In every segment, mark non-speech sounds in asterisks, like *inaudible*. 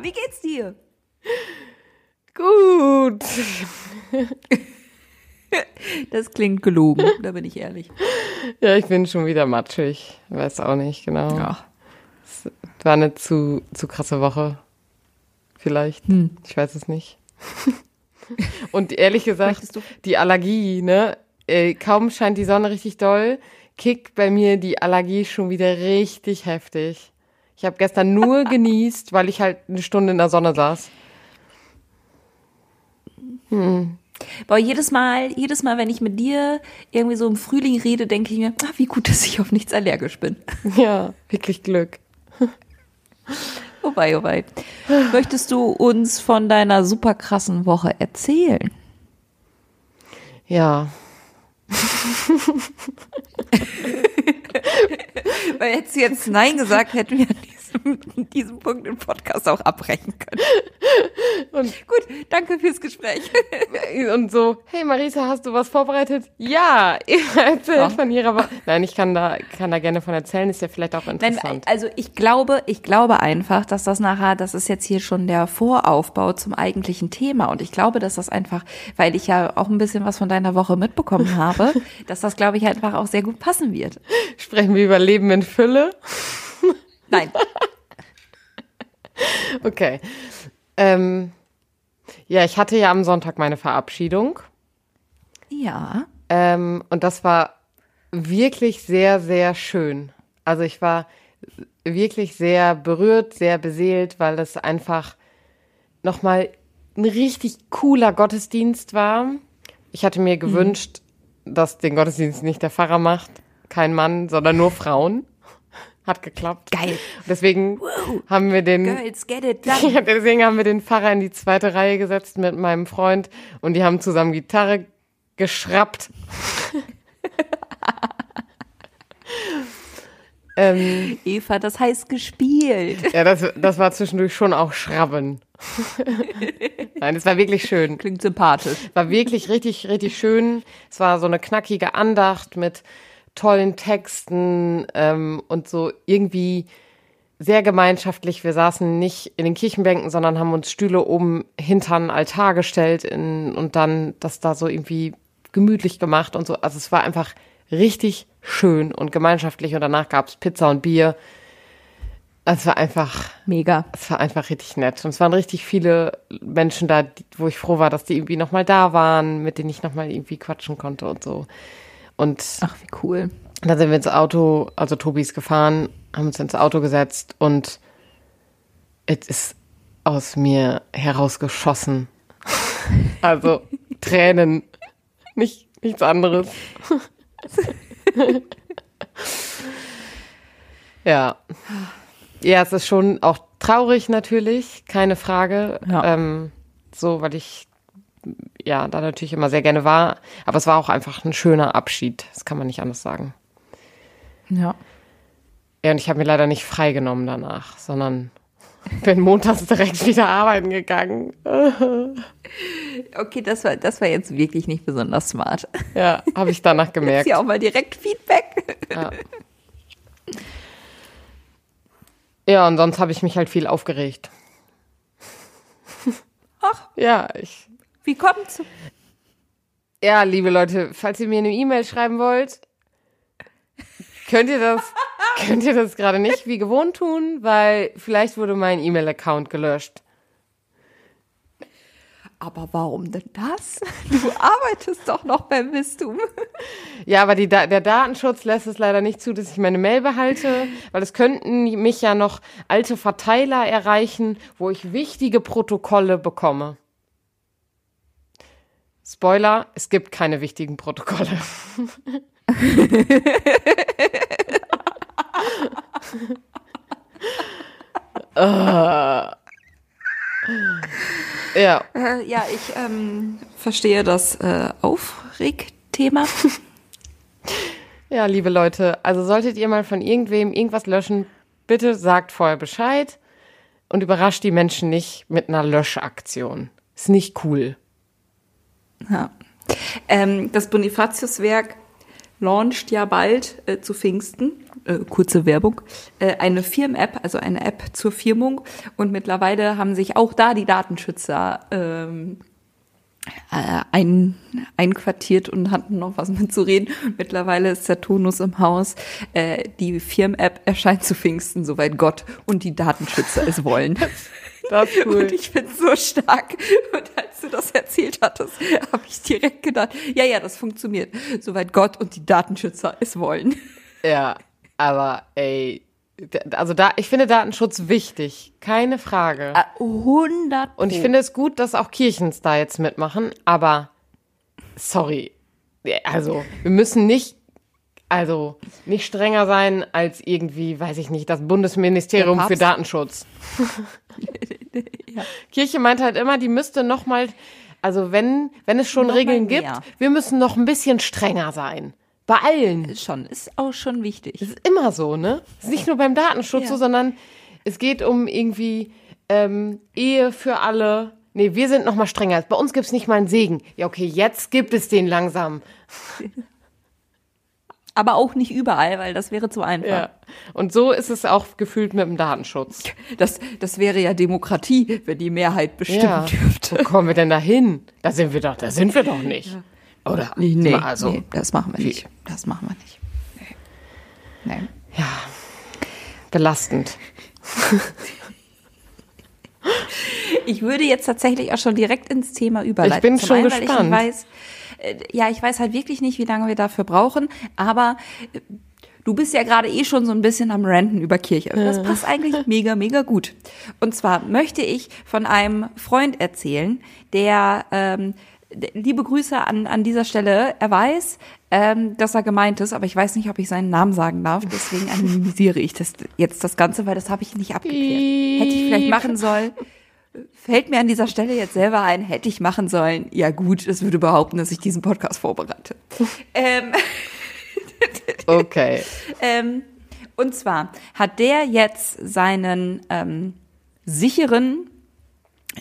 Wie geht's dir? Gut. Das klingt gelogen, da bin ich ehrlich. Ja, ich bin schon wieder matschig. Weiß auch nicht genau. Ja. Es war eine zu, zu krasse Woche. Vielleicht. Hm. Ich weiß es nicht. *laughs* Und ehrlich gesagt, die Allergie, ne? Äh, kaum scheint die Sonne richtig doll, kickt bei mir die Allergie schon wieder richtig heftig. Ich habe gestern nur *laughs* genießt, weil ich halt eine Stunde in der Sonne saß. Boah, jedes Mal, jedes Mal, wenn ich mit dir irgendwie so im Frühling rede, denke ich mir, ah, wie gut, dass ich auf nichts allergisch bin. *laughs* Ja, wirklich Glück. *laughs* Oh wei, oh wei. Möchtest du uns von deiner super krassen Woche erzählen? Ja, *laughs* Weil hättest du jetzt Nein gesagt, hätten wir an diesem, diesem Punkt im Podcast auch abbrechen können. Und- gut, danke fürs Gespräch. *laughs* Und so, hey Marisa, hast du was vorbereitet? Ja, erzählt Ja. von ihrer Woche. Nein, ich kann da, kann da gerne von erzählen, ist ja vielleicht auch Nein, interessant. also ich glaube, ich glaube einfach, dass das nachher, das ist jetzt hier schon der Voraufbau zum eigentlichen Thema und ich glaube, dass das einfach, weil ich ja auch ein bisschen was von deiner Woche mitbekommen habe, dass das, glaube ich, einfach auch sehr gut passen wird. Sprechen wir über Leben in Fülle? Nein, *laughs* Okay. Ähm, ja, ich hatte ja am Sonntag meine Verabschiedung. ja, Ähm, und das war wirklich sehr, sehr schön. Also ich war wirklich sehr berührt, sehr beseelt, weil das einfach nochmal ein richtig cooler Gottesdienst war. Ich hatte mir gewünscht, dass den Gottesdienst nicht der Pfarrer macht, kein Mann, sondern nur Frauen. Hat geklappt. geil. Deswegen haben wir den Girls, get it *laughs* done. deswegen haben wir den Pfarrer in die zweite Reihe gesetzt mit meinem Freund und die haben zusammen Gitarre geschrappt. *laughs* ähm, Eva, das heißt gespielt. ja, das, das war zwischendurch schon auch Schrabben. *laughs* Nein, es war wirklich schön. Klingt sympathisch. War wirklich richtig, richtig schön. Es war so eine knackige Andacht mit tollen Texten ähm, und so irgendwie sehr gemeinschaftlich. Wir saßen nicht in den Kirchenbänken, sondern haben uns Stühle oben hinter den Altar gestellt in, und dann das da so irgendwie gemütlich gemacht und so. Also es war einfach richtig schön und gemeinschaftlich und danach gab's Pizza und Bier. Es war einfach Mega. es war einfach richtig nett. Und es waren richtig viele Menschen da, die, wo ich froh war, dass die irgendwie nochmal da waren, mit denen ich nochmal irgendwie quatschen konnte und so. Und Ach, wie cool. dann sind wir ins Auto, also Tobi ist gefahren, haben uns ins Auto gesetzt und es ist aus mir herausgeschossen. *laughs* Also Tränen, nicht, nichts anderes. *laughs* *laughs* ja. Ja, es ist schon auch traurig natürlich, keine Frage. Ja. Ähm, so, weil ich ja da natürlich immer sehr gerne war. Aber es war auch einfach ein schöner Abschied. Das kann man nicht anders sagen. Ja. Ja, und ich habe mir leider nicht freigenommen danach, sondern bin montags direkt wieder arbeiten gegangen. Okay, das war, das war jetzt wirklich nicht besonders smart. Ja, habe ich danach Jetzt gemerkt. hier auch mal direkt Feedback. Ja. ja, und sonst habe ich mich halt viel aufgeregt. Ach, Ja, ich. wie kommt's? Ja, liebe Leute, falls ihr mir eine E-Mail schreiben wollt, könnt ihr das, könnt ihr das gerade nicht wie gewohnt tun, weil vielleicht wurde mein E-Mail-Account gelöscht. Aber warum denn das? Du arbeitest doch noch beim Bistum. Ja, aber die, der Datenschutz lässt es leider nicht zu, dass ich meine Mail behalte, weil es könnten mich ja noch alte Verteiler erreichen, wo ich wichtige Protokolle bekomme. Spoiler, es gibt keine wichtigen Protokolle. *laughs* Äh. ja, Äh, ja, ich ähm, verstehe das äh, Aufregthema. *laughs* Ja, liebe Leute, also solltet ihr mal von irgendwem irgendwas löschen, bitte sagt vorher Bescheid und überrascht die Menschen nicht mit einer Löschaktion. Ist nicht cool. Ja. Ähm, das Bonifatiuswerk launcht ja bald äh, zu Pfingsten, äh, kurze Werbung, äh, eine Firmen-App, also eine App zur Firmung. Und mittlerweile haben sich auch da die Datenschützer ähm, äh, ein, einquartiert und hatten noch was mitzureden. Mittlerweile ist der Tonus im Haus. Äh, die Firmen-App erscheint zu Pfingsten, soweit Gott und die Datenschützer es wollen. *laughs* Das ist cool. Und ich finde so stark. Und als du das erzählt hattest, habe ich direkt gedacht, ja, ja, das funktioniert. Soweit Gott und die Datenschützer es wollen. Ja, aber ey, also da, ich finde Datenschutz wichtig, keine Frage. 100 Und ich finde es gut, dass auch Kirchens da jetzt mitmachen, aber sorry. Also, wir müssen nicht, also nicht strenger sein als irgendwie, weiß ich nicht, das Bundesministerium für. Datenschutz. *laughs* Ja. Kirche meint halt immer, die müsste noch mal, also wenn, wenn es schon Noch Regeln gibt, wir müssen noch ein bisschen strenger sein. Bei allen. schon, ist auch schon wichtig. Das ist immer so, ne? Es ist nicht nur beim Datenschutz Ja. so, sondern es geht um irgendwie ähm, Ehe für alle. Nee, wir sind noch mal strenger. Bei uns gibt's nicht mal einen Segen. Ja, okay, jetzt gibt es den langsam. *laughs* Aber auch nicht überall, weil das wäre zu einfach. Ja. Und so ist es auch gefühlt mit dem Datenschutz. Das, das wäre ja Demokratie, wenn die Mehrheit bestimmen Ja. dürfte. Wo kommen wir denn da hin? Da sind wir doch, da sind wir doch nicht. Oder? Nee, nee, also. nee, das machen wir nicht. Das machen wir nicht. Nee. nee. Ja. Belastend. Ich würde jetzt tatsächlich auch schon direkt ins Thema überleiten. Ich bin Zum schon einen, gespannt. Weil ich weiß, ja, ich weiß halt wirklich nicht, wie lange wir dafür brauchen, aber äh, du bist ja gerade eh schon so ein bisschen am Ranten über Kirche. Das passt eigentlich *laughs* mega, mega gut. Und zwar möchte ich von einem Freund erzählen, der ähm, Liebe Grüße an, an dieser Stelle. Er weiß, ähm, dass er gemeint ist, aber ich weiß nicht, ob ich seinen Namen sagen darf. Deswegen anonymisiere ich das jetzt das Ganze, weil das habe ich nicht abgeklärt. Hätte ich vielleicht machen sollen. *laughs* Fällt mir an dieser Stelle jetzt selber ein, hätte ich machen sollen. Ja gut, es würde behaupten, dass ich diesen Podcast vorbereite. *laughs* ähm, *laughs* Okay. ähm, und zwar hat der jetzt seinen ähm, sicheren,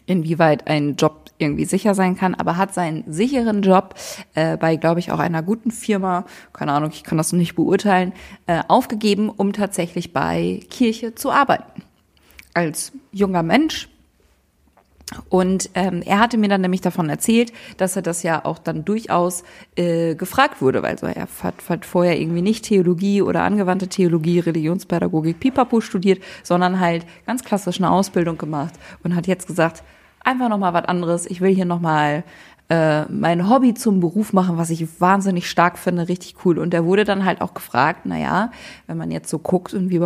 inwieweit ein Job irgendwie sicher sein kann, aber hat seinen sicheren Job äh, bei, glaube ich, auch einer guten Firma, keine Ahnung, ich kann das noch nicht beurteilen, äh, aufgegeben, um tatsächlich bei Kirche zu arbeiten. Als junger Mensch und ähm, er hatte mir dann nämlich davon erzählt, dass er das ja auch dann durchaus äh, gefragt wurde, weil so er hat, hat vorher irgendwie nicht Theologie oder angewandte Theologie, Religionspädagogik, Pipapo studiert, sondern halt ganz klassisch eine Ausbildung gemacht und hat jetzt gesagt, einfach noch mal was anderes. Ich will hier noch mal äh, mein Hobby zum Beruf machen, was ich wahnsinnig stark finde, richtig cool. Und er wurde dann halt auch gefragt, na ja, wenn man jetzt so guckt und wie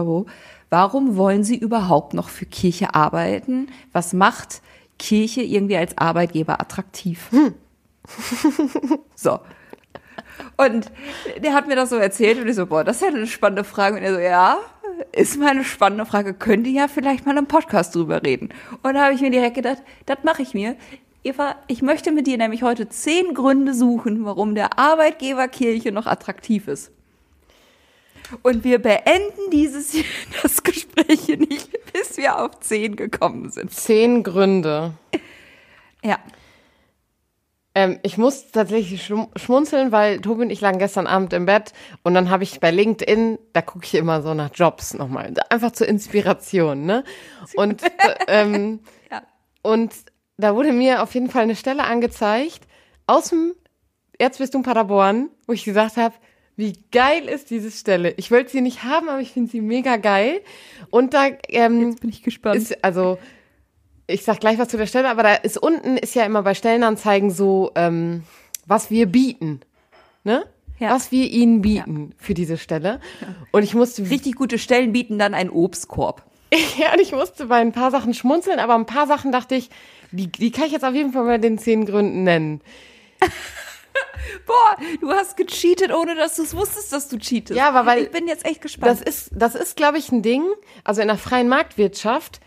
warum wollen Sie überhaupt noch für Kirche arbeiten? Was macht Kirche irgendwie als Arbeitgeber attraktiv? *laughs* so. Und der hat mir das so erzählt und ich so, boah, das ist ja eine spannende Frage. Und er so, ja, ist mal eine spannende Frage, könnt ihr ja vielleicht mal im Podcast drüber reden. Und da habe ich mir direkt gedacht, das mache ich mir. Eva, ich möchte mit dir nämlich heute zehn Gründe suchen, warum der Arbeitgeber Kirche noch attraktiv ist. Und wir beenden dieses *laughs* das Gespräch hier nicht, bis wir auf zehn gekommen sind. Zehn Gründe. Ja. Ähm, ich muss tatsächlich schm- schmunzeln, weil Tobi und ich lagen gestern Abend im Bett und dann habe ich bei LinkedIn, da gucke ich immer so nach Jobs nochmal, einfach zur Inspiration, ne? *laughs* Und äh, ähm, Ja. und da wurde mir auf jeden Fall eine Stelle angezeigt aus dem Erzbistum Paderborn, wo ich gesagt habe, wie geil ist diese Stelle? Ich wollte sie nicht haben, aber ich finde sie mega geil. Und da ähm, Jetzt bin ich gespannt. ist also ich sag gleich was zu der Stelle, aber da ist unten ist ja immer bei Stellenanzeigen so, ähm, was wir bieten, ne? Ja. Was wir ihnen bieten für diese Stelle. Und ich musste Richtig gute Stellen bieten dann einen Obstkorb. *laughs* ja, und ich musste bei ein paar Sachen schmunzeln, aber ein paar Sachen dachte ich, die, die kann ich jetzt auf jeden Fall bei den zehn Gründen nennen. *laughs* Boah, du hast gecheatet, ohne dass du es wusstest, dass du cheatest. Ja, aber weil- ich bin jetzt echt gespannt. Das ist, das ist, glaube ich, ein Ding. Also in der freien Marktwirtschaft,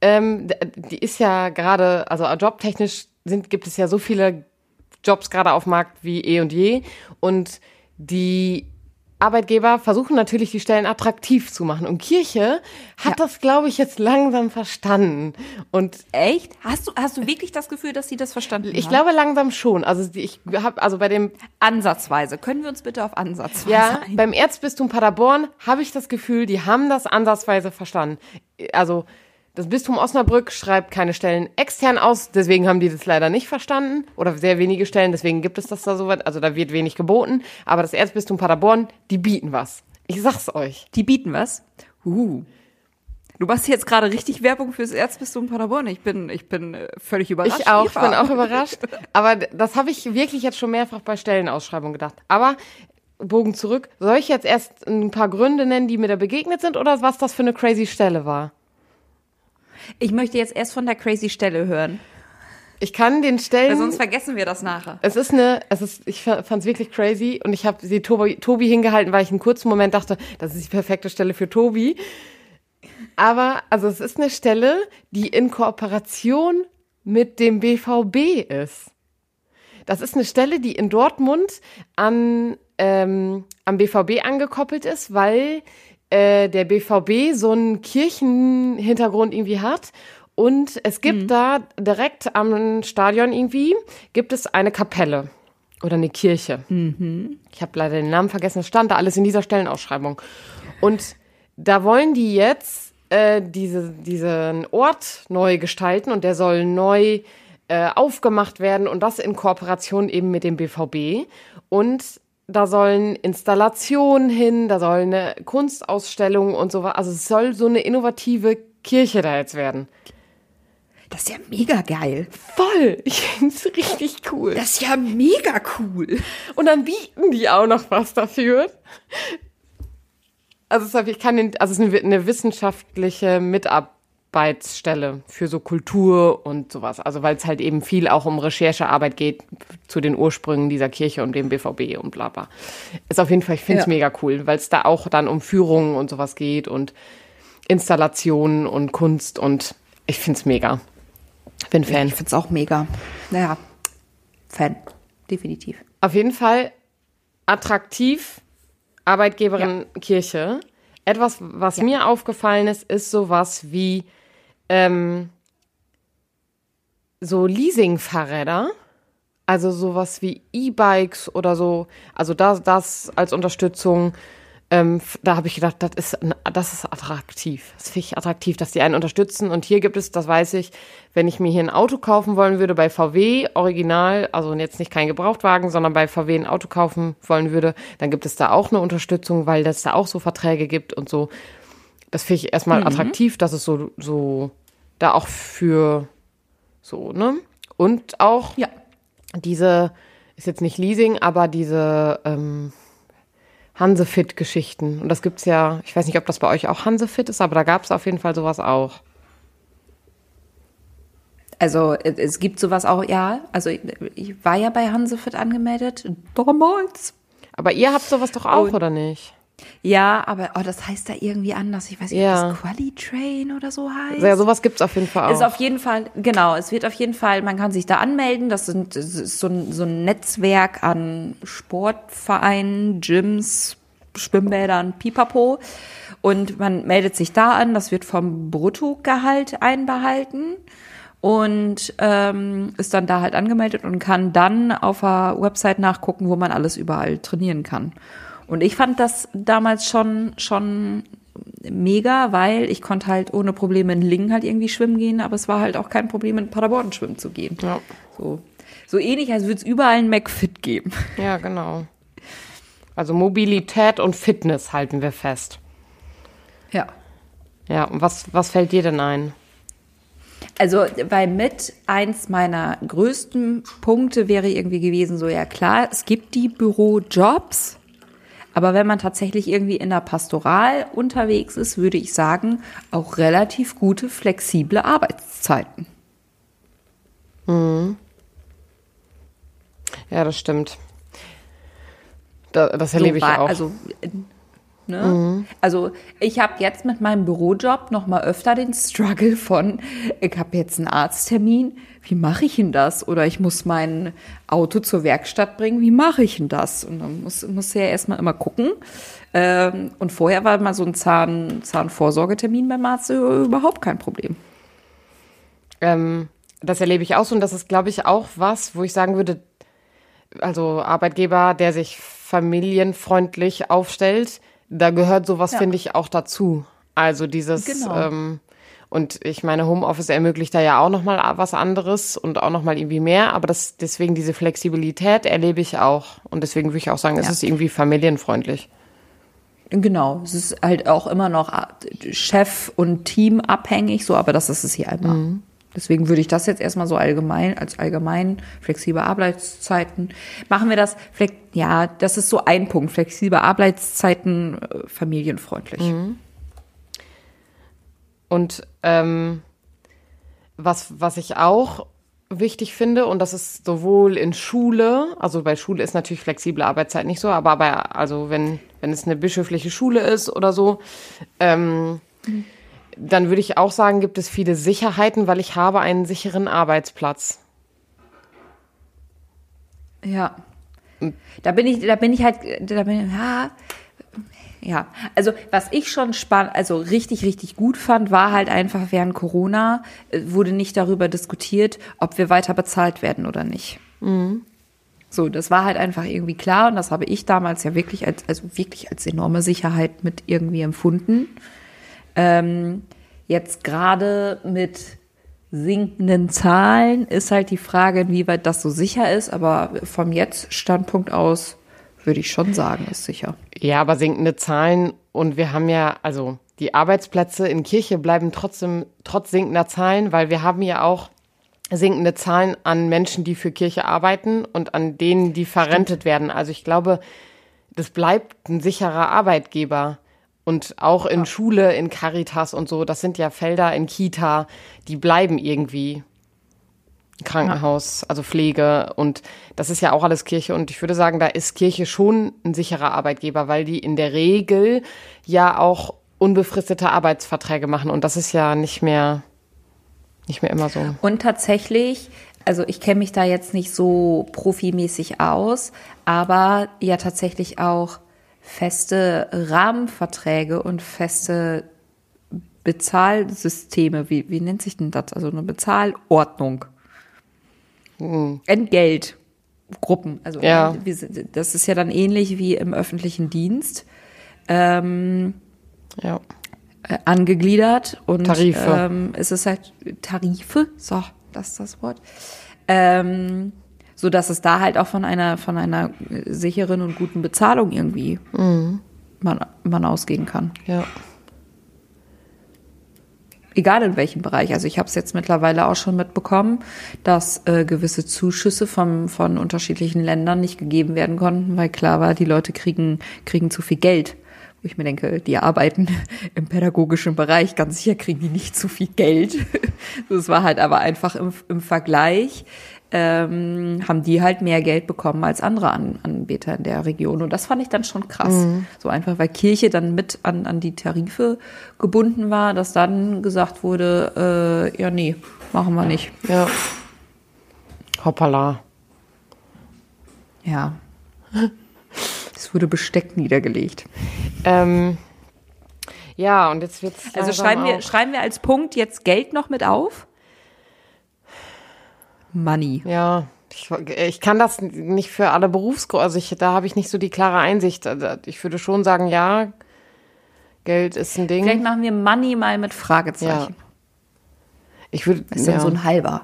ähm, die ist ja gerade, also jobtechnisch sind, gibt es ja so viele Jobs gerade auf Markt wie eh und je. Und die Arbeitgeber versuchen natürlich die Stellen attraktiv zu machen. Und Kirche hat Ja. das, glaube ich, jetzt langsam verstanden. Und Echt? Hast du, hast du wirklich das Gefühl, dass sie das verstanden ich haben? glaube langsam schon. Also ich habe also bei dem Ansatzweise. Können wir uns bitte auf Ansatzweise ja einigen? beim Erzbistum Paderborn habe ich das Gefühl, die haben das ansatzweise verstanden. Also das Bistum Osnabrück schreibt keine Stellen extern aus, deswegen haben die das leider nicht verstanden oder sehr wenige Stellen, deswegen gibt es das da so weit, also da wird wenig geboten, aber das Erzbistum Paderborn, die bieten was. Ich sag's euch. Die bieten was? Uh. Du machst jetzt gerade richtig Werbung fürs Erzbistum Paderborn. Ich bin, ich bin äh, völlig überrascht. Ich auch, ich bin auch überrascht. *laughs* Aber das habe ich wirklich jetzt schon mehrfach bei Stellenausschreibungen gedacht. Aber Bogen zurück. Soll ich jetzt erst ein paar Gründe nennen, die mir da begegnet sind oder was das für eine crazy Stelle war? Ich möchte jetzt erst von der crazy Stelle hören. Ich kann den Weil Stellen. sonst vergessen wir das nachher. Es ist eine, es ist, ich fand es wirklich crazy und ich habe sie Tobi, Tobi hingehalten, weil ich einen kurzen Moment dachte, das ist die perfekte Stelle für Tobi. Aber, also es ist eine Stelle, die in Kooperation mit dem BVB ist. Das ist eine Stelle, die in Dortmund an, ähm, am BVB angekoppelt ist, weil äh, der BVB so einen Kirchenhintergrund irgendwie hat. Und es gibt da direkt am Stadion irgendwie, gibt es eine Kapelle oder eine Kirche. Ich habe leider den Namen vergessen, es stand da alles in dieser Stellenausschreibung. Und da wollen die jetzt äh, diese, diesen Ort neu gestalten und der soll neu äh, aufgemacht werden und das in Kooperation eben mit dem BVB. Und da sollen Installationen hin, da soll eine Kunstausstellung und so was. Also es soll so eine innovative Kirche da jetzt werden. Das ist ja mega geil. Voll! *laughs* Ich find's richtig cool. Das ist ja mega cool. Und dann bieten die auch noch was dafür. Also es, ist- ich kann den, also es ist eine, eine wissenschaftliche Mitarbeitsstelle für so Kultur und sowas. Also weil es halt eben viel auch um Recherchearbeit geht zu den Ursprüngen dieser Kirche und dem BVB und bla bla. Ist auf jeden Fall, ich finde es Ja. mega cool, weil es da auch dann um Führungen und sowas geht und Installationen und Kunst und ich finde es mega. Bin Fan. Ich find's auch mega. Naja, Fan. Definitiv. Auf jeden Fall attraktiv, Arbeitgeberin Kirche. Etwas, was mir aufgefallen ist, ist sowas wie ähm, so Leasing-Fahrräder. Also sowas wie E-Bikes oder so. Also das, das als Unterstützung. Ähm, da habe ich gedacht, das ist, das ist attraktiv. Das finde ich attraktiv, dass die einen unterstützen. Und hier gibt es, das weiß ich, wenn ich mir hier ein Auto kaufen wollen würde bei VW, original, also jetzt nicht kein Gebrauchtwagen, sondern bei VW ein Auto kaufen wollen würde, dann gibt es da auch eine Unterstützung, weil es da auch so Verträge gibt und so. Das finde ich erstmal attraktiv, dass es so, so da auch für so, ne? Und auch Ja. diese, ist jetzt nicht Leasing, aber diese ähm, Hansefit-Geschichten. Und das gibt's ja, ich weiß nicht, ob das bei euch auch Hansefit ist, aber da gab's auf jeden Fall sowas auch. Also äh, es gibt sowas auch, ja. Also ich, ich war ja bei Hansefit angemeldet. Damals. Aber ihr habt sowas doch auch, Und- oder nicht? Ja, aber oh, das heißt da irgendwie anders. Ich weiß nicht, Ja. ob das Quali-Train oder so heißt. Ja, sowas gibt's auf jeden Fall auch. Ist auf jeden Fall, genau, es wird auf jeden Fall, man kann sich da anmelden. Das, sind, das ist so ein, so ein Netzwerk an Sportvereinen, Gyms, Schwimmbädern, Pipapo. Und man meldet sich da an, das wird vom Bruttogehalt einbehalten und ähm, ist dann da halt angemeldet und kann dann auf der Website nachgucken, wo man alles überall trainieren kann. Und ich fand das damals schon, schon mega, weil ich konnte halt ohne Probleme in Lingen halt irgendwie schwimmen gehen, aber es war halt auch kein Problem, in Paderborn schwimmen zu gehen. Ja. So, so ähnlich, als würde es überall ein McFit geben. ja, genau. Also Mobilität und Fitness halten wir fest. Ja. Ja, und was, was fällt dir denn ein? Also, weil mit eins meiner größten Punkte wäre irgendwie gewesen, so ja klar, es gibt die Bürojobs, aber wenn man tatsächlich irgendwie in der Pastoral unterwegs ist, würde ich sagen, auch relativ gute, flexible Arbeitszeiten. Ja, das stimmt. Da, das erlebe So ich auch. Also, Ne? Mhm. Also ich habe jetzt mit meinem Bürojob noch mal öfter den Struggle von, ich habe jetzt einen Arzttermin, wie mache ich denn das? Oder ich muss mein Auto zur Werkstatt bringen, wie mache ich denn das? Und dann muss, muss ja erstmal immer gucken. Ähm, und vorher war mal so ein Zahn, Zahnvorsorgetermin beim Arzt überhaupt kein Problem. Ähm, das erlebe ich auch so und das ist, glaube ich, auch was, wo ich sagen würde, also Arbeitgeber, der sich familienfreundlich aufstellt, da gehört sowas, ja. finde ich, auch dazu. Also dieses, genau. ähm, und ich meine, Homeoffice ermöglicht da ja auch nochmal was anderes und auch nochmal irgendwie mehr, aber das, deswegen diese Flexibilität erlebe ich auch. Und deswegen würde ich auch sagen, ja. es ist irgendwie familienfreundlich. Genau, es ist halt auch immer noch Chef und Team abhängig, so, aber das ist es hier einmal. Mhm. Deswegen würde ich das jetzt erstmal so allgemein, als allgemein flexible Arbeitszeiten. Machen wir das, ja, das ist so ein Punkt. Flexible Arbeitszeiten, äh, familienfreundlich. Mhm. Und ähm, was, was ich auch wichtig finde, und das ist sowohl in Schule, also bei Schule ist natürlich flexible Arbeitszeit nicht so, aber bei, also wenn, wenn es eine bischöfliche Schule ist oder so, ähm, mhm dann würde ich auch sagen, gibt es viele Sicherheiten, weil ich habe einen sicheren Arbeitsplatz. Ja. Da bin ich, da bin ich halt, da bin ich, ja, ja, also was ich schon spannend, also richtig, richtig gut fand, war halt einfach während Corona äh, wurde nicht darüber diskutiert, ob wir weiter bezahlt werden oder nicht. Mhm. So, das war halt einfach irgendwie klar und das habe ich damals ja wirklich als, also wirklich als enorme Sicherheit mit irgendwie empfunden. Ähm, jetzt gerade mit sinkenden Zahlen ist halt die Frage, inwieweit das so sicher ist, aber vom Jetzt-Standpunkt aus würde ich schon sagen, ist sicher. Ja, aber sinkende Zahlen und wir haben ja, also die Arbeitsplätze in Kirche bleiben trotzdem trotz sinkender Zahlen, weil wir haben ja auch sinkende Zahlen an Menschen, die für Kirche arbeiten und an denen, die verrentet werden. Also ich glaube, das bleibt ein sicherer Arbeitgeber. Und auch in ja. Schule, in Caritas und so, das sind ja Felder in Kita, die bleiben irgendwie. Krankenhaus, ja. also Pflege und das ist ja auch alles Kirche und ich würde sagen, da ist Kirche schon ein sicherer Arbeitgeber, weil die in der Regel ja auch unbefristete Arbeitsverträge machen und das ist ja nicht mehr nicht mehr immer so. Und tatsächlich, also ich kenne mich da jetzt nicht so profimäßig aus, aber ja tatsächlich auch feste Rahmenverträge und feste Bezahlsysteme, wie, wie nennt sich denn das? Also eine Bezahlordnung. Mhm. Entgeltgruppen. Also ja. das ist ja dann ähnlich wie im öffentlichen Dienst. Ähm, ja. Äh, angegliedert und Tarife. Ähm, es ist halt Tarife, so, das ist das Wort. Ähm, so dass es da halt auch von einer von einer sicheren und guten Bezahlung irgendwie mhm. man, man ausgehen kann. Ja. Egal in welchem Bereich. Also ich habe es jetzt mittlerweile auch schon mitbekommen, dass äh, gewisse Zuschüsse vom, von unterschiedlichen Ländern nicht gegeben werden konnten, weil klar war, die Leute kriegen, kriegen zu viel Geld wo ich mir denke, die arbeiten *laughs* im pädagogischen Bereich, ganz sicher kriegen die nicht zu viel Geld. *laughs* Das war halt aber einfach im, im Vergleich ähm, haben die halt mehr Geld bekommen als andere An Anbieter in der Region. Und das fand ich dann schon krass. Mhm. So einfach, weil Kirche dann mit an, an die Tarife gebunden war, dass dann gesagt wurde, äh, ja, nee, machen wir nicht. Ja. Hoppala. Ja. Es wurde Besteck niedergelegt. Ähm, ja, und jetzt wird's. Also schreiben wir, schreiben wir als Punkt jetzt Geld noch mit auf? Money. Ja, ich, ich kann das nicht für alle Berufsgruppen, also ich, da habe ich nicht so die klare Einsicht. Also ich würde schon sagen, ja, Geld ist ein Ding. Vielleicht machen wir Money mal mit Fragezeichen. Ja. Ich würde. Das ist dann ja. so ein halber.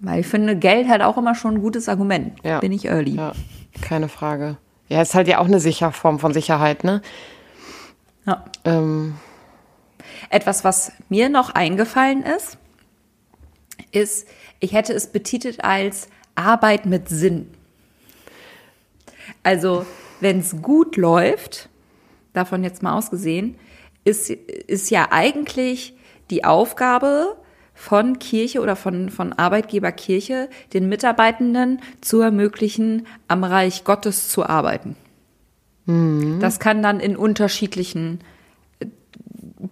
Weil ich finde, Geld halt auch immer schon ein gutes Argument. Ja. Bin ich early. Ja, keine Frage. Ja, ist halt ja auch eine sichere Form von Sicherheit, ne? Ja. Ähm. Etwas, was mir noch eingefallen ist, ist, ich hätte es betitelt als Arbeit mit Sinn. Also, wenn es gut läuft, davon jetzt mal ausgesehen, ist, ist ja eigentlich die Aufgabe von Kirche oder von, von Arbeitgeber Kirche, den Mitarbeitenden zu ermöglichen, am Reich Gottes zu arbeiten. Das kann dann in unterschiedlichen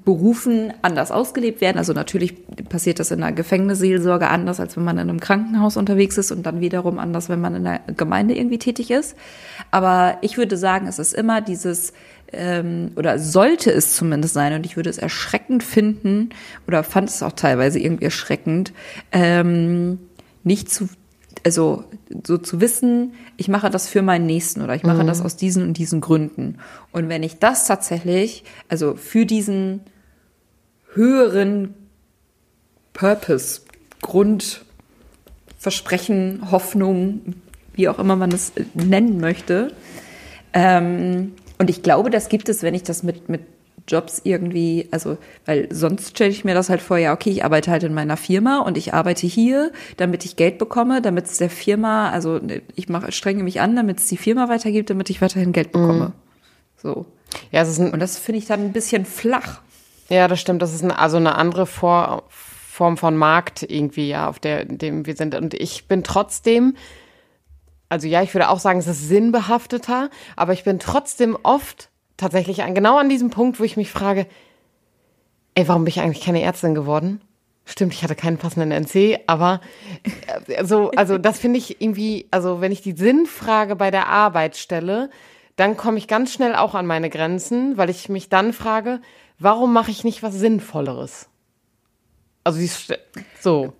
Berufen anders ausgelebt werden. Also natürlich passiert das in der Gefängnisseelsorge anders, als wenn man in einem Krankenhaus unterwegs ist und dann wiederum anders, wenn man in der Gemeinde irgendwie tätig ist. Aber ich würde sagen, es ist immer dieses, ähm, oder sollte es zumindest sein, und ich würde es erschreckend finden, oder fand es auch teilweise irgendwie erschreckend, ähm, nicht zu also so zu wissen, ich mache das für meinen Nächsten oder ich mache das aus diesen und diesen Gründen. Und wenn ich das tatsächlich, also für diesen höheren Purpose, Grund, Versprechen, Hoffnung, wie auch immer man es nennen möchte, ähm, und ich glaube, das gibt es, wenn ich das mit, mit Jobs irgendwie, also, weil sonst stelle ich mir das halt vor, ja, okay, ich arbeite halt in meiner Firma und ich arbeite hier, damit ich Geld bekomme, damit es der Firma, also ich mache, strenge mich an, damit es die Firma weitergibt, damit ich weiterhin Geld bekomme. Mhm. So. Ja, es ist ein, und das finde ich dann ein bisschen flach. Ja, das stimmt. Das ist ein, also eine andere Vor Form von Markt irgendwie, ja, auf der, dem wir sind. Und ich bin trotzdem, also ja, ich würde auch sagen, es ist sinnbehafteter, aber ich bin trotzdem oft tatsächlich an, genau an diesem Punkt, wo ich mich frage, ey, warum bin ich eigentlich keine Ärztin geworden? Stimmt, ich hatte keinen passenden NC, aber äh, so, also das finde ich irgendwie, also wenn ich die Sinnfrage bei der Arbeit stelle, dann komme ich ganz schnell auch an meine Grenzen, weil ich mich dann frage, warum mache ich nicht was Sinnvolleres? Also so.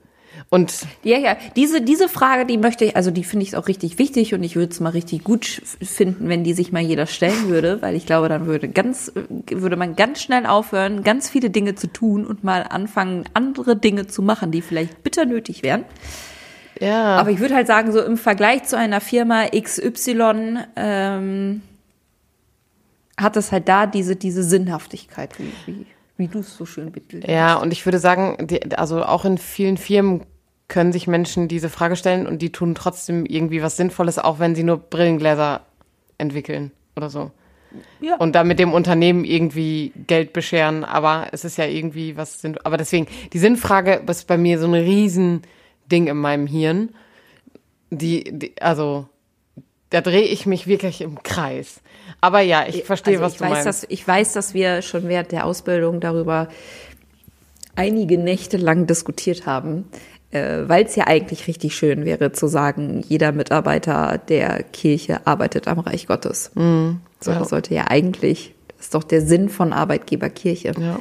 Und ja, ja, diese, diese Frage, die möchte ich, also die finde ich auch richtig wichtig und ich würde es mal richtig gut finden, wenn die sich mal jeder stellen würde, weil ich glaube, dann würde ganz, würde man ganz schnell aufhören, ganz viele Dinge zu tun und mal anfangen, andere Dinge zu machen, die vielleicht bitter nötig wären. Ja. Aber ich würde halt sagen, so im Vergleich zu einer Firma XY ähm, hat es halt da diese, diese Sinnhaftigkeit, wie, wie, wie du es so schön betitelst. Ja, und ich würde sagen, die, also auch in vielen Firmen können sich Menschen diese Frage stellen und die tun trotzdem irgendwie was Sinnvolles, auch wenn sie nur Brillengläser entwickeln oder so. Ja. Und da mit dem Unternehmen irgendwie Geld bescheren, aber es ist ja irgendwie was Sinn. Aber deswegen, die Sinnfrage ist bei mir so ein Riesending in meinem Hirn. Die, die also da drehe ich mich wirklich im Kreis. Aber ja, ich verstehe, also was ich du weiß, meinst. Dass, ich weiß, dass wir schon während der Ausbildung darüber einige Nächte lang diskutiert haben, äh, weil es ja eigentlich richtig schön wäre zu sagen, jeder Mitarbeiter der Kirche arbeitet am Reich Gottes. Mhm, so, ja. das sollte ja eigentlich, das ist doch der Sinn von Arbeitgeberkirche. Ja.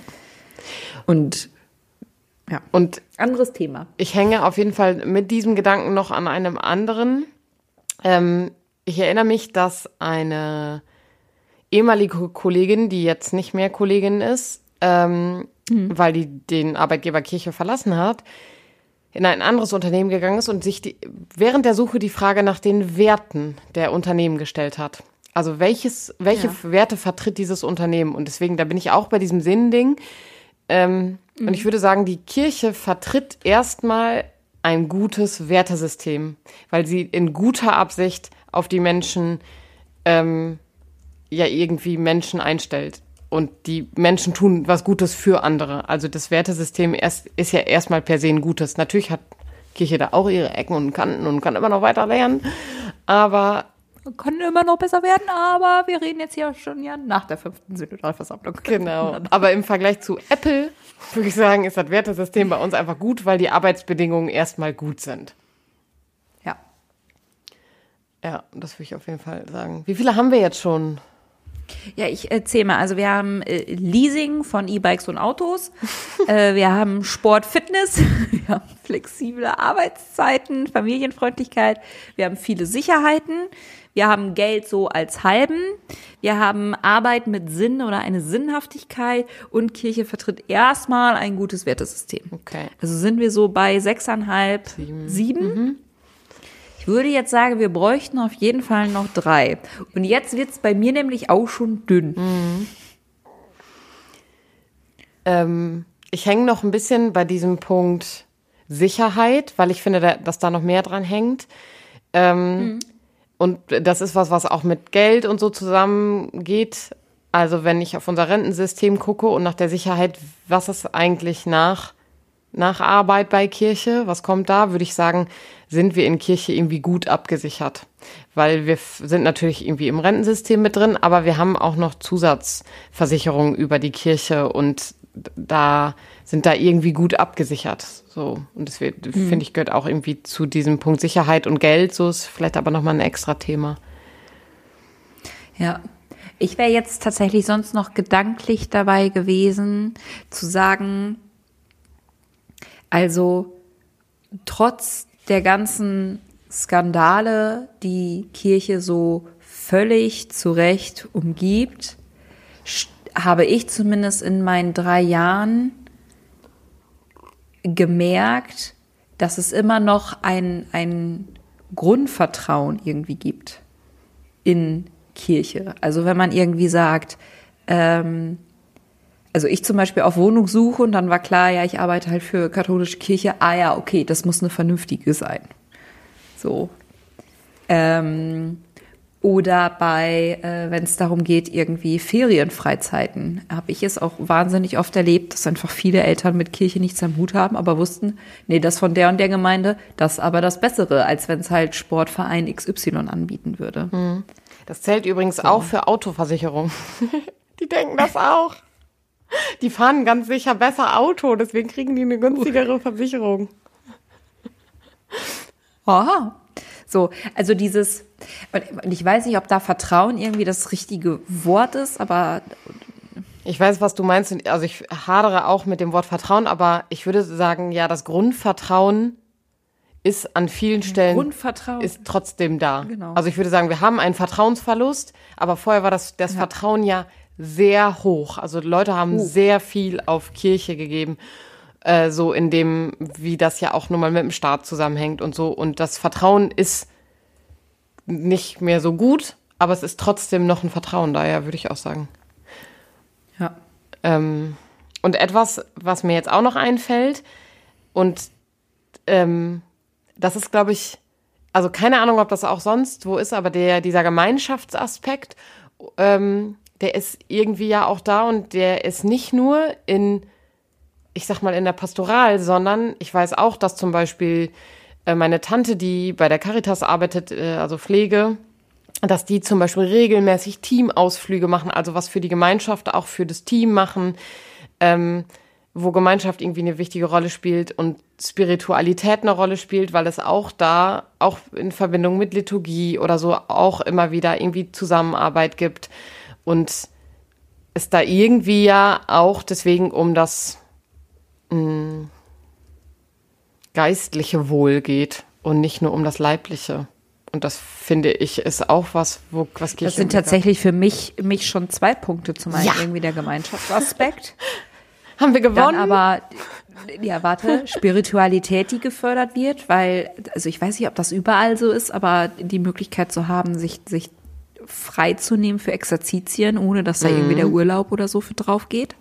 Und ja, und anderes Thema. Ich hänge auf jeden Fall mit diesem Gedanken noch an einem anderen. Ähm, ich erinnere mich, dass eine ehemalige Kollegin, die jetzt nicht mehr Kollegin ist, ähm, mhm. weil die den Arbeitgeber Kirche verlassen hat, in ein anderes Unternehmen gegangen ist und sich die, während der Suche die Frage nach den Werten der Unternehmen gestellt hat. Also welches, welche ja. Werte vertritt dieses Unternehmen? Und deswegen, da bin ich auch bei diesem Sinnding. Ähm, mhm. Und ich würde sagen, die Kirche vertritt erstmal ein gutes Wertesystem, weil sie in guter Absicht auf die Menschen ähm, ja irgendwie Menschen einstellt und die Menschen tun was Gutes für andere. Also das Wertesystem erst, ist ja erstmal per se ein Gutes. Natürlich hat Kirche da auch ihre Ecken und Kanten und kann immer noch weiter lernen, aber kann immer noch besser werden, aber wir reden jetzt hier schon ja nach der fünften Synodalversammlung. Genau. *laughs* Aber im Vergleich zu Apple würde ich sagen, ist das Wertesystem bei uns einfach gut, weil die Arbeitsbedingungen erstmal gut sind. Ja. Ja, das würde ich auf jeden Fall sagen. Wie viele haben wir jetzt schon? Ja, ich erzähle mal. Also wir haben äh, Leasing von E-Bikes und Autos. *laughs* äh, wir haben Sport, Fitness. *laughs* wir haben flexible Arbeitszeiten, Familienfreundlichkeit. Wir haben viele Sicherheiten. Wir haben Geld so als halben. Wir haben Arbeit mit Sinn oder eine Sinnhaftigkeit. Und Kirche vertritt erstmal ein gutes Wertesystem. Okay. Also sind wir so bei sechseinhalb, sieben. sieben. Mhm. Ich würde jetzt sagen, wir bräuchten auf jeden Fall noch drei. Und jetzt wird es bei mir nämlich auch schon dünn. Mhm. Ähm, ich hänge noch ein bisschen bei diesem Punkt Sicherheit, weil ich finde, dass da noch mehr dran hängt. Ähm, mhm. Und das ist was, was auch mit Geld und so zusammengeht. Also wenn ich auf unser Rentensystem gucke und nach der Sicherheit, was ist eigentlich nach nach Arbeit bei Kirche. Was kommt da? Würde ich sagen, sind wir in Kirche irgendwie gut abgesichert. Weil wir sind natürlich irgendwie im Rentensystem mit drin, aber wir haben auch noch Zusatzversicherungen über die Kirche und da sind da irgendwie gut abgesichert. So. Und das mhm. finde ich, gehört auch irgendwie zu diesem Punkt Sicherheit und Geld. So ist vielleicht aber nochmal ein extra Thema. Ja. Ich wäre jetzt tatsächlich sonst noch gedanklich dabei gewesen, zu sagen, also trotz der ganzen Skandale, die Kirche so völlig zu Recht umgibt, habe ich zumindest in meinen drei Jahren gemerkt, dass es immer noch ein, ein Grundvertrauen irgendwie gibt in Kirche. Also wenn man irgendwie sagt, ähm, also ich zum Beispiel auf Wohnung suche und dann war klar, ja, ich arbeite halt für katholische Kirche. Ah ja, okay, das muss eine vernünftige sein. So. Ähm, oder bei, äh, wenn es darum geht, irgendwie Ferienfreizeiten, habe ich es auch wahnsinnig oft erlebt, dass einfach viele Eltern mit Kirche nichts am Hut haben, aber wussten, nee, das von der und der Gemeinde, das ist aber das Bessere, als wenn es halt Sportverein XY anbieten würde. Hm. Das zählt übrigens so. auch für Autoversicherung. *laughs* Die denken das auch. Die fahren ganz sicher besser Auto, deswegen kriegen die eine günstigere Versicherung. Aha. So, also dieses, und ich weiß nicht, ob da Vertrauen irgendwie das richtige Wort ist, aber. Ich weiß, was du meinst. Also ich hadere auch mit dem Wort Vertrauen, aber ich würde sagen, ja, das Grundvertrauen ist an vielen Stellen Grundvertrauen. ist trotzdem da. Genau. Also ich würde sagen, wir haben einen Vertrauensverlust, aber vorher war das, das ja. Vertrauen ja sehr hoch. Also Leute haben uh. sehr viel auf Kirche gegeben, äh, so in dem, wie das ja auch nun mal mit dem Staat zusammenhängt und so. Und das Vertrauen ist nicht mehr so gut, aber es ist trotzdem noch ein Vertrauen da, ja, würde ich auch sagen. Ja. Ähm, und etwas, was mir jetzt auch noch einfällt, und ähm, das ist, glaube ich, also keine Ahnung, ob das auch sonst wo ist, aber der, dieser Gemeinschaftsaspekt, ähm, der ist irgendwie ja auch da und der ist nicht nur in, ich sag mal, in der Pastoral, sondern ich weiß auch, dass zum Beispiel äh, meine Tante, die bei der Caritas arbeitet, äh, also Pflege, dass die zum Beispiel regelmäßig Teamausflüge machen, also was für die Gemeinschaft, auch für das Team machen. Ähm, wo Gemeinschaft irgendwie eine wichtige Rolle spielt und Spiritualität eine Rolle spielt, weil es auch da, auch in Verbindung mit Liturgie oder so, auch immer wieder irgendwie Zusammenarbeit gibt und es da irgendwie ja auch deswegen um das mh, hm, geistliche Wohl geht und nicht nur um das leibliche. Und das finde ich ist auch was, wo was Kirche Das sind tatsächlich für mich mich schon zwei Punkte. Zum einen ja. irgendwie der Gemeinschaftsaspekt. *laughs* Haben wir gewonnen? Dann aber, ja, warte, Spiritualität, die gefördert wird, weil, also ich weiß nicht, ob das überall so ist, aber die Möglichkeit zu haben, sich, sich freizunehmen für Exerzitien, ohne dass da mhm. irgendwie der Urlaub oder so für drauf geht.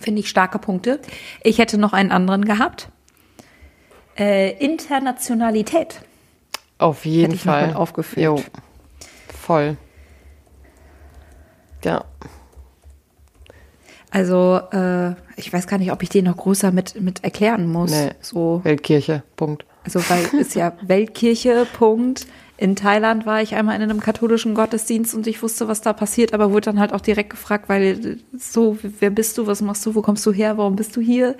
Finde ich starke Punkte. Ich hätte noch einen anderen gehabt. Äh, Internationalität. Auf jeden hätte Fall. aufgeführt. Jo. Voll. Ja. Also äh, ich weiß gar nicht, ob ich den noch größer mit, mit erklären muss. Nee. So. Weltkirche, Punkt. Also weil *laughs* ist ja Weltkirche, Punkt. In Thailand war ich einmal in einem katholischen Gottesdienst und ich wusste, was da passiert, aber wurde dann halt auch direkt gefragt, weil so, wer bist du, was machst du, wo kommst du her, warum bist du hier?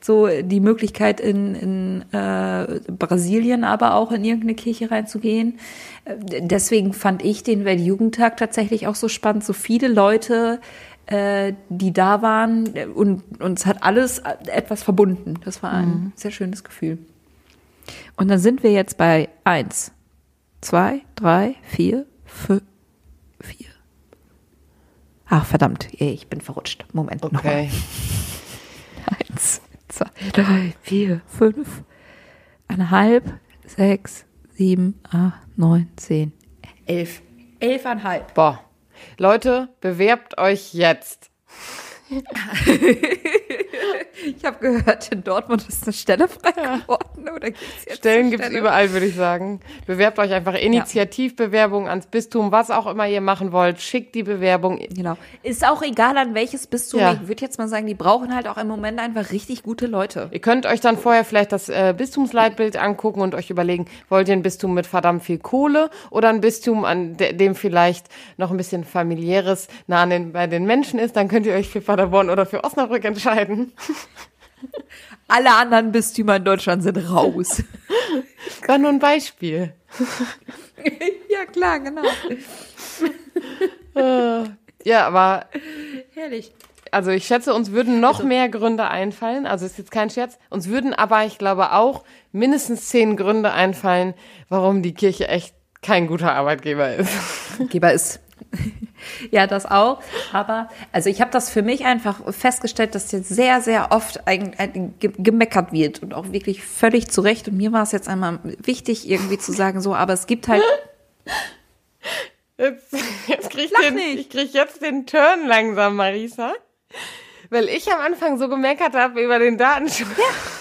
So die Möglichkeit in, in äh, Brasilien aber auch in irgendeine Kirche reinzugehen. Deswegen fand ich den Weltjugendtag tatsächlich auch so spannend, so viele Leute äh, die da waren und uns hat alles etwas verbunden. Das war ein mhm. sehr schönes Gefühl. Und dann sind wir jetzt bei eins, zwei, drei, vier, fünf, vier. Ach, verdammt, ich bin verrutscht. Moment. Okay. *laughs* Eins, zwei, drei, vier, fünf, eineinhalb, sechs, sieben, acht, neun, zehn, elf. Elfeinhalb. Boah. Leute, bewerbt euch jetzt. *laughs* *laughs* Ich habe gehört, in Dortmund ist eine Stelle frei geworden. Oder gibt's jetzt Stellen gibt's Stelle? überall, würde ich sagen. Bewerbt euch einfach Initiativbewerbung ans Bistum, was auch immer ihr machen wollt. Schickt die Bewerbung. Genau. Ist auch egal, an welches Bistum. Ja. Ich würde jetzt mal sagen, die brauchen halt auch im Moment einfach richtig gute Leute. Ihr könnt euch dann vorher vielleicht das äh, Bistumsleitbild angucken und euch überlegen, wollt ihr ein Bistum mit verdammt viel Kohle oder ein Bistum, an de dem vielleicht noch ein bisschen familiäres nah an den, bei den Menschen ist, dann könnt ihr euch für Paderborn oder für Osnabrück entscheiden. *laughs* *laughs* Alle anderen Bistümer in Deutschland sind raus. *laughs* War nur ein Beispiel. *laughs* ja, klar, genau. Ja, aber Herrlich. also ich schätze, uns würden noch mehr Gründe einfallen. Also ist jetzt kein Scherz. Uns würden aber, ich glaube, auch mindestens zehn Gründe einfallen, warum die Kirche echt kein guter Arbeitgeber ist. Geber ist. *laughs* Ja, das auch. Aber, also ich habe das für mich einfach festgestellt, dass jetzt sehr, sehr oft ein, ein, ge- gemeckert wird und auch wirklich völlig zu Recht. Und mir war es jetzt einmal wichtig, irgendwie zu sagen, so, aber es gibt halt, *laughs* Jetzt, jetzt krieg ich, den, ich krieg jetzt den Turn langsam, Marisa. Weil ich am Anfang so gemeckert habe über den Datenschutz.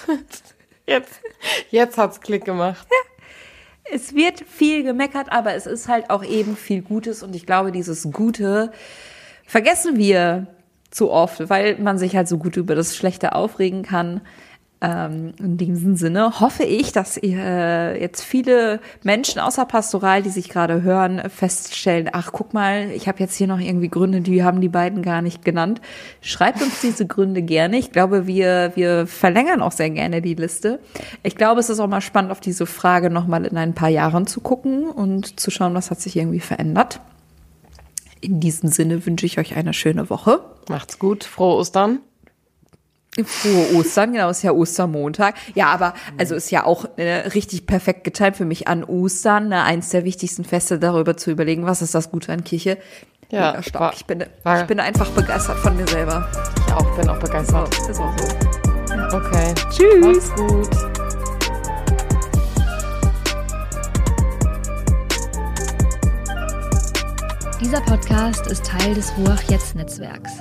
*laughs* Jetzt, jetzt hat's Klick gemacht. Es wird viel gemeckert, aber es ist halt auch eben viel Gutes. Und ich glaube, dieses Gute vergessen wir zu oft, weil man sich halt so gut über das Schlechte aufregen kann. Ähm, in diesem Sinne hoffe ich, dass ihr äh, jetzt viele Menschen außer Pastoral, die sich gerade hören, feststellen, ach guck mal, ich habe jetzt hier noch irgendwie Gründe, die haben die beiden gar nicht genannt. Schreibt uns diese Gründe gerne. Ich glaube, wir, wir verlängern auch sehr gerne die Liste. Ich glaube, es ist auch mal spannend, auf diese Frage nochmal in ein paar Jahren zu gucken und zu schauen, was hat sich irgendwie verändert. In diesem Sinne wünsche ich euch eine schöne Woche. Macht's gut. Frohe Ostern. Frohe Ostern, genau, ist ja Ostermontag. Ja, aber also ist ja auch äh, richtig perfekt geteilt für mich an Ostern, ne, eins der wichtigsten Feste, darüber zu überlegen, was ist das Gute an Kirche. Ja, Mega stark. war- ich, bin, war- ich bin einfach begeistert von mir selber. Ich auch, bin auch begeistert. Ist auch so. Okay. Tschüss. Macht's gut. Dieser Podcast ist Teil des Ruach Jetzt Netzwerks.